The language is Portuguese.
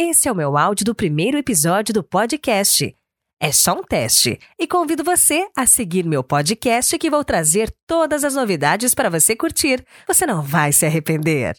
Esse é o meu áudio do primeiro episódio do podcast. É só um teste e convido você a seguir meu podcast que vou trazer todas as novidades para você curtir. Você não vai se arrepender.